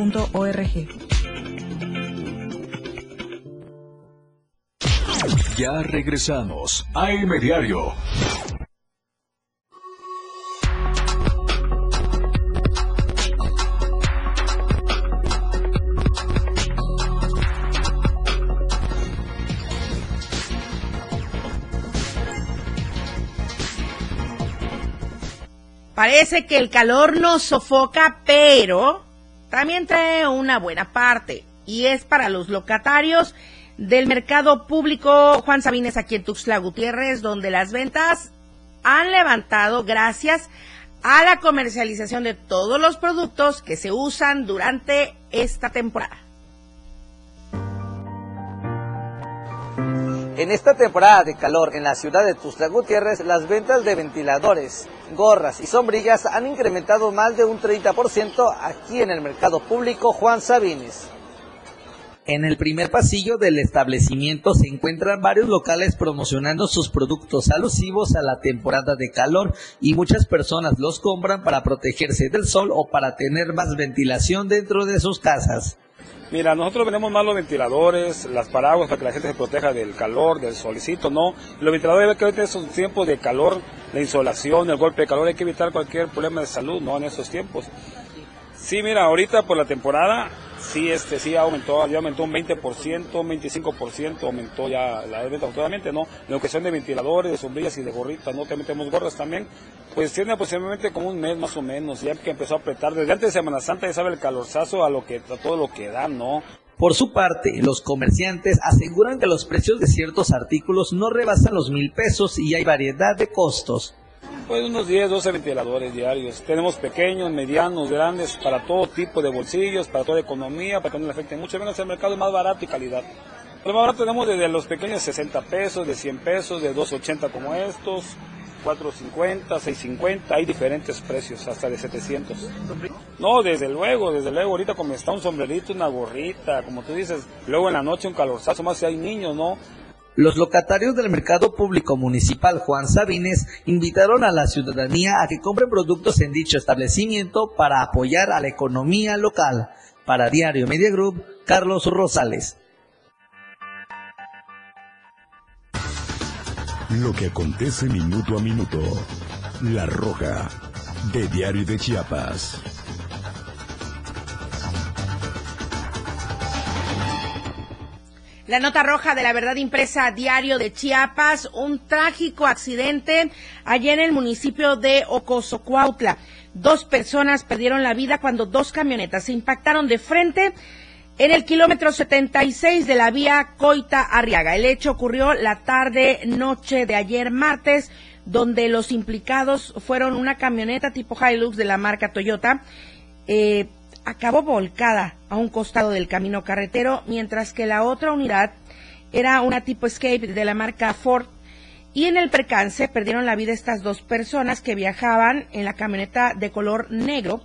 ya regresamos a El Diario. Parece que el calor nos sofoca, pero también trae una buena parte y es para los locatarios del mercado público Juan Sabines aquí en Tuxtla Gutiérrez, donde las ventas han levantado gracias a la comercialización de todos los productos que se usan durante esta temporada. En esta temporada de calor en la ciudad de Tuxtla Gutiérrez, las ventas de ventiladores, gorras y sombrillas han incrementado más de un 30% aquí en el mercado público Juan Sabines. En el primer pasillo del establecimiento se encuentran varios locales promocionando sus productos alusivos a la temporada de calor y muchas personas los compran para protegerse del sol o para tener más ventilación dentro de sus casas. Mira, nosotros vendemos más los ventiladores, las paraguas para que la gente se proteja del calor, del solicito, ¿no? Los ventiladores, que ahorita esos tiempos de calor, la insolación, el golpe de calor, hay que evitar cualquier problema de salud, ¿no? En esos tiempos. Sí, mira, ahorita por la temporada, sí, este, sí aumentó, ya aumentó un 20%, un 25%, aumentó ya la venta actualmente, ¿no? La cuestión de ventiladores, de sombrillas y de gorritas, ¿no? También tenemos gorras también. Pues tiene aproximadamente como un mes más o menos, ya que empezó a apretar. Desde antes de Semana Santa ya sabe el calorzazo a lo que, a todo lo que da, ¿no? Por su parte, los comerciantes aseguran que los precios de ciertos artículos no rebasan los mil pesos y hay variedad de costos. Pues unos 10, 12 ventiladores diarios. Tenemos pequeños, medianos, grandes, para todo tipo de bolsillos, para toda economía, para que no le afecte mucho. Menos el mercado es más barato y calidad. Pero ahora tenemos desde los pequeños 60 pesos, de 100 pesos, de 280 como estos, 450, 650, hay diferentes precios, hasta de 700. No, desde luego, desde luego, ahorita como está un sombrerito, una gorrita, como tú dices, luego en la noche un calorzazo, más si hay niños, ¿no? Los locatarios del Mercado Público Municipal Juan Sabines invitaron a la ciudadanía a que compren productos en dicho establecimiento para apoyar a la economía local. Para Diario Media Group, Carlos Rosales. Lo que acontece minuto a minuto. La Roja, de Diario de Chiapas. La nota roja de la verdad impresa diario de Chiapas, un trágico accidente allá en el municipio de Ocosocuautla. Dos personas perdieron la vida cuando dos camionetas se impactaron de frente en el kilómetro 76 de la vía Coita Arriaga. El hecho ocurrió la tarde noche de ayer martes, donde los implicados fueron una camioneta tipo Hilux de la marca Toyota. Eh, acabó volcada a un costado del camino carretero, mientras que la otra unidad era una tipo Escape de la marca Ford. Y en el percance perdieron la vida estas dos personas que viajaban en la camioneta de color negro,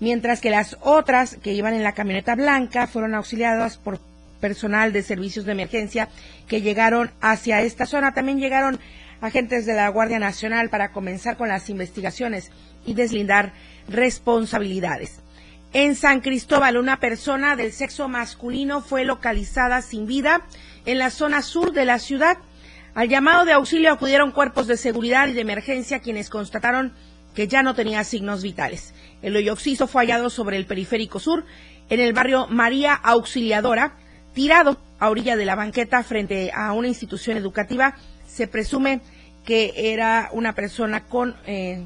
mientras que las otras que iban en la camioneta blanca fueron auxiliadas por personal de servicios de emergencia que llegaron hacia esta zona. También llegaron agentes de la Guardia Nacional para comenzar con las investigaciones y deslindar responsabilidades. En San Cristóbal, una persona del sexo masculino fue localizada sin vida en la zona sur de la ciudad. Al llamado de auxilio acudieron cuerpos de seguridad y de emergencia quienes constataron que ya no tenía signos vitales. El hoyo oxiso fue hallado sobre el periférico sur, en el barrio María Auxiliadora, tirado a orilla de la banqueta frente a una institución educativa. Se presume que era una persona con eh,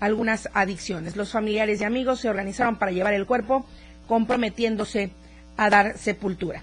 algunas adicciones. Los familiares y amigos se organizaron para llevar el cuerpo, comprometiéndose a dar sepultura.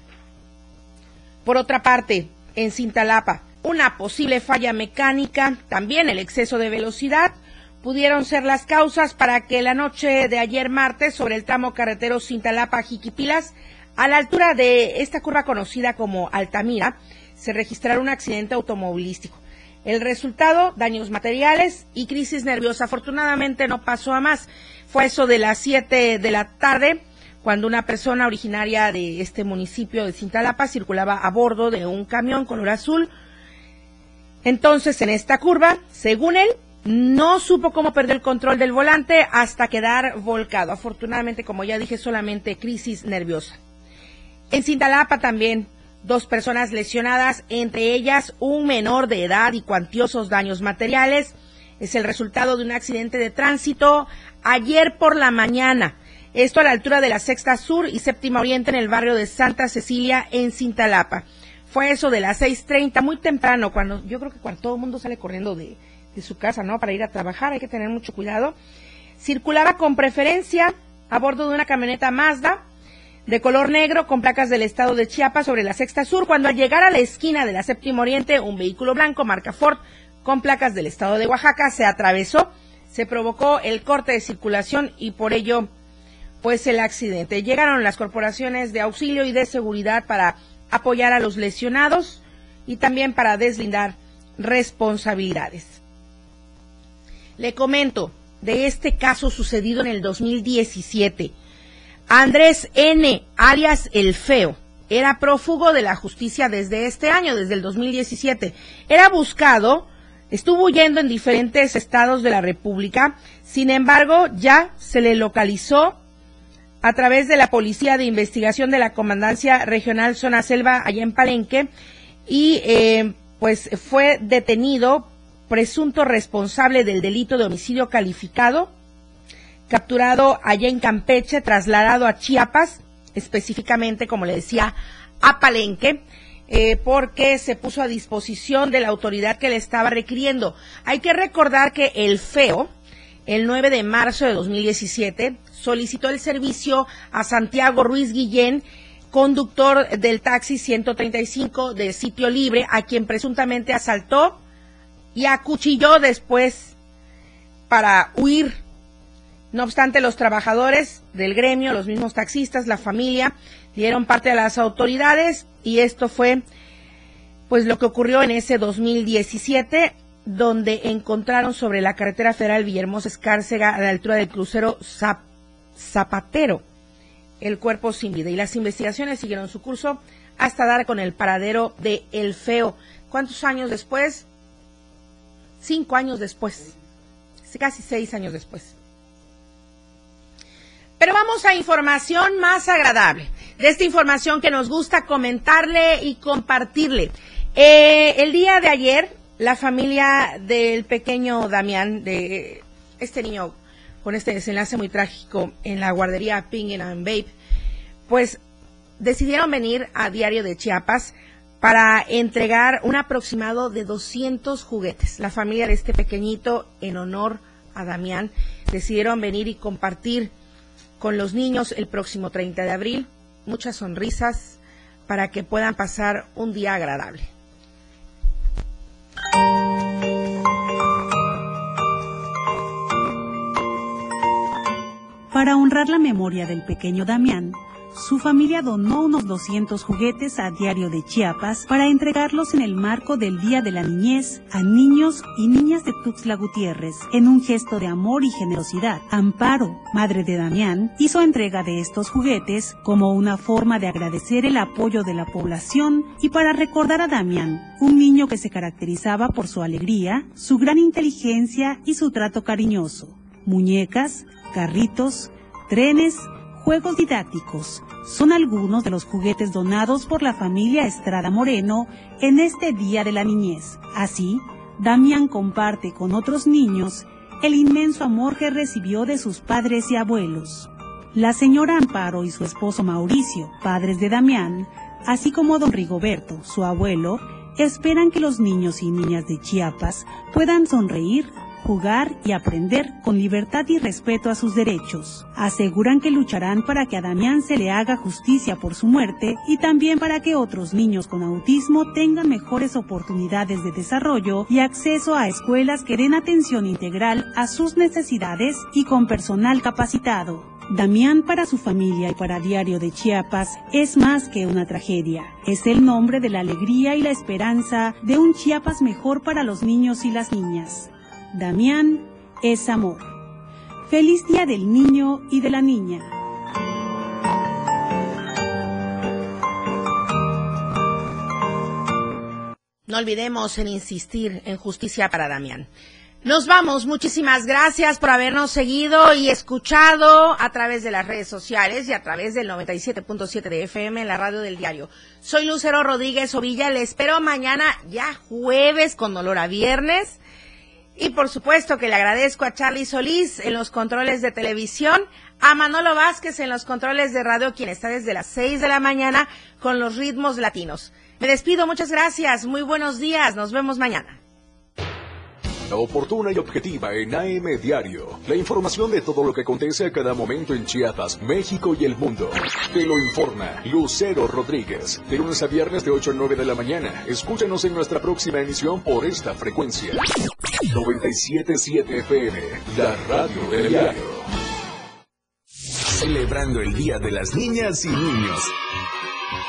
Por otra parte, en Cintalapa, una posible falla mecánica, también el exceso de velocidad, pudieron ser las causas para que la noche de ayer martes sobre el tramo carretero Cintalapa-Jiquipilas, a la altura de esta curva conocida como Altamira, se registrara un accidente automovilístico. El resultado, daños materiales y crisis nerviosa. Afortunadamente no pasó a más. Fue eso de las 7 de la tarde cuando una persona originaria de este municipio de Cintalapa circulaba a bordo de un camión color azul. Entonces, en esta curva, según él, no supo cómo perder el control del volante hasta quedar volcado. Afortunadamente, como ya dije, solamente crisis nerviosa. En Cintalapa también dos personas lesionadas, entre ellas un menor de edad y cuantiosos daños materiales. Es el resultado de un accidente de tránsito ayer por la mañana. Esto a la altura de la Sexta Sur y Séptima Oriente en el barrio de Santa Cecilia en Cintalapa. Fue eso de las 6.30, muy temprano, cuando yo creo que cuando todo el mundo sale corriendo de, de su casa, ¿no? Para ir a trabajar, hay que tener mucho cuidado. Circulaba con preferencia a bordo de una camioneta Mazda de color negro con placas del estado de Chiapas sobre la Sexta Sur. Cuando al llegar a la esquina de la Séptima Oriente, un vehículo blanco marca Ford con placas del estado de Oaxaca se atravesó, se provocó el corte de circulación y por ello pues el accidente. Llegaron las corporaciones de auxilio y de seguridad para apoyar a los lesionados y también para deslindar responsabilidades. Le comento de este caso sucedido en el 2017. Andrés N., alias El Feo, era prófugo de la justicia desde este año, desde el 2017. Era buscado, estuvo huyendo en diferentes estados de la República, sin embargo, ya se le localizó a través de la Policía de Investigación de la Comandancia Regional Zona Selva allá en Palenque y eh, pues fue detenido presunto responsable del delito de homicidio calificado, capturado allá en Campeche, trasladado a Chiapas, específicamente, como le decía, a Palenque, eh, porque se puso a disposición de la autoridad que le estaba requiriendo. Hay que recordar que el FEO, el 9 de marzo de 2017, solicitó el servicio a Santiago Ruiz Guillén, conductor del taxi 135 de sitio libre, a quien presuntamente asaltó y acuchilló después para huir. No obstante, los trabajadores del gremio, los mismos taxistas, la familia, dieron parte a las autoridades y esto fue pues lo que ocurrió en ese 2017 donde encontraron sobre la carretera federal Villahermosa Escárcega a la altura del crucero Zapatero el cuerpo sin vida y las investigaciones siguieron su curso hasta dar con el paradero de El Feo. ¿Cuántos años después? Cinco años después, casi seis años después. Pero vamos a información más agradable, de esta información que nos gusta comentarle y compartirle. Eh, el día de ayer, la familia del pequeño Damián, de este niño con este desenlace muy trágico en la guardería Ping and Babe, pues decidieron venir a Diario de Chiapas para entregar un aproximado de 200 juguetes. La familia de este pequeñito, en honor a Damián, decidieron venir y compartir con los niños el próximo 30 de abril muchas sonrisas para que puedan pasar un día agradable. Para honrar la memoria del pequeño Damián, su familia donó unos 200 juguetes a Diario de Chiapas para entregarlos en el marco del Día de la Niñez a niños y niñas de Tuxtla Gutiérrez, en un gesto de amor y generosidad. Amparo, madre de Damián, hizo entrega de estos juguetes como una forma de agradecer el apoyo de la población y para recordar a Damián, un niño que se caracterizaba por su alegría, su gran inteligencia y su trato cariñoso. Muñecas, carritos, trenes, juegos didácticos. Son algunos de los juguetes donados por la familia Estrada Moreno en este Día de la Niñez. Así, Damián comparte con otros niños el inmenso amor que recibió de sus padres y abuelos. La señora Amparo y su esposo Mauricio, padres de Damián, así como don Rigoberto, su abuelo, esperan que los niños y niñas de Chiapas puedan sonreír jugar y aprender con libertad y respeto a sus derechos. Aseguran que lucharán para que a Damián se le haga justicia por su muerte y también para que otros niños con autismo tengan mejores oportunidades de desarrollo y acceso a escuelas que den atención integral a sus necesidades y con personal capacitado. Damián para su familia y para Diario de Chiapas es más que una tragedia. Es el nombre de la alegría y la esperanza de un Chiapas mejor para los niños y las niñas. Damián es amor. Feliz Día del Niño y de la Niña. No olvidemos en insistir en justicia para Damián. Nos vamos. Muchísimas gracias por habernos seguido y escuchado a través de las redes sociales y a través del 97.7 de FM en la radio del diario. Soy Lucero Rodríguez Ovilla. Le espero mañana ya jueves con olor a viernes y por supuesto que le agradezco a Charlie Solís en los controles de televisión, a Manolo Vázquez en los controles de radio, quien está desde las 6 de la mañana con los ritmos latinos. Me despido, muchas gracias, muy buenos días, nos vemos mañana. Oportuna y objetiva en AM Diario. La información de todo lo que acontece a cada momento en Chiapas, México y el mundo. Te lo informa Lucero Rodríguez. De lunes a viernes de 8 a 9 de la mañana. Escúchanos en nuestra próxima emisión por esta frecuencia. 977 FM, la radio del diario. Celebrando el Día de las Niñas y Niños.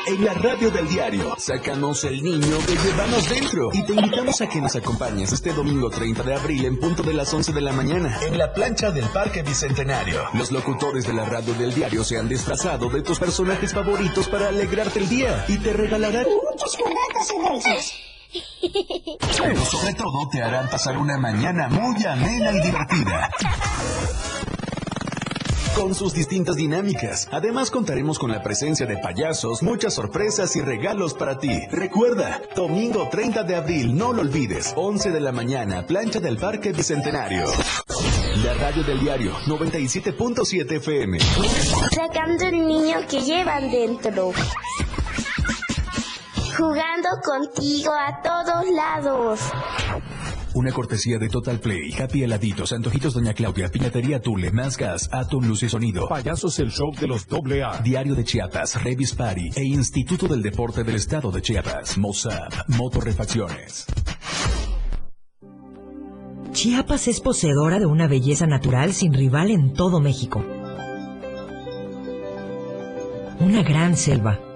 en la radio del diario. Sacamos el niño que llevamos dentro y te invitamos a que nos acompañes este domingo 30 de abril en punto de las 11 de la mañana en la plancha del Parque Bicentenario. Los locutores de la radio del diario se han disfrazado de tus personajes favoritos para alegrarte el día y te regalarán muchos canastas y dulces. Pero sobre todo te harán pasar una mañana muy amena y divertida. Con sus distintas dinámicas. Además contaremos con la presencia de payasos, muchas sorpresas y regalos para ti. Recuerda, domingo 30 de abril, no lo olvides, 11 de la mañana, plancha del Parque Bicentenario. La radio del diario 97.7 FM. Sacando el niño que llevan dentro. Jugando contigo a todos lados. Una cortesía de Total Play, Happy Heladitos, Antojitos Doña Claudia, Piñatería Tule, Más Gas, Atom Luz y Sonido. Payasos el show de los doble A. Diario de Chiapas, Revis Party e Instituto del Deporte del Estado de Chiapas. Mozart, Motorrefacciones. Chiapas es poseedora de una belleza natural sin rival en todo México. Una gran selva,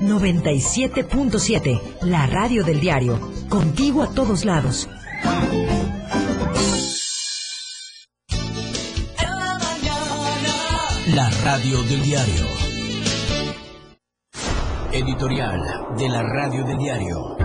97.7, la radio del diario. Contigo a todos lados. La radio del diario. Editorial de la radio del diario.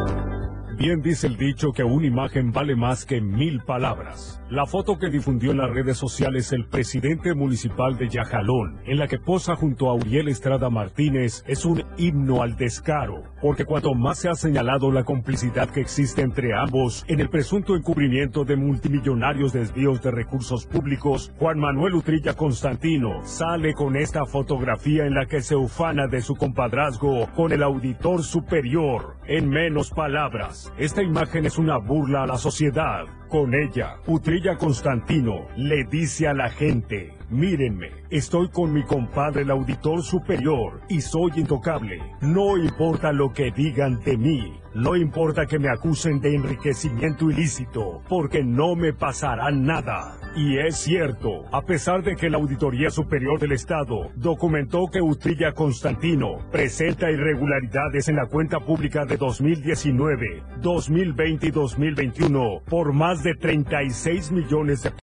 Bien dice el dicho que una imagen vale más que mil palabras. La foto que difundió en las redes sociales el presidente municipal de Yajalón, en la que posa junto a Uriel Estrada Martínez, es un himno al descaro, porque cuanto más se ha señalado la complicidad que existe entre ambos en el presunto encubrimiento de multimillonarios desvíos de recursos públicos, Juan Manuel Utrilla Constantino sale con esta fotografía en la que se ufana de su compadrazgo con el auditor superior. En menos palabras, esta imagen es una burla a la sociedad. Con ella, Utrilla Constantino le dice a la gente, mírenme, estoy con mi compadre el auditor superior y soy intocable. No importa lo que digan de mí, no importa que me acusen de enriquecimiento ilícito, porque no me pasará nada. Y es cierto, a pesar de que la Auditoría Superior del Estado documentó que Utrilla Constantino presenta irregularidades en la cuenta pública de 2019, 2020 y 2021 por más de 36 millones de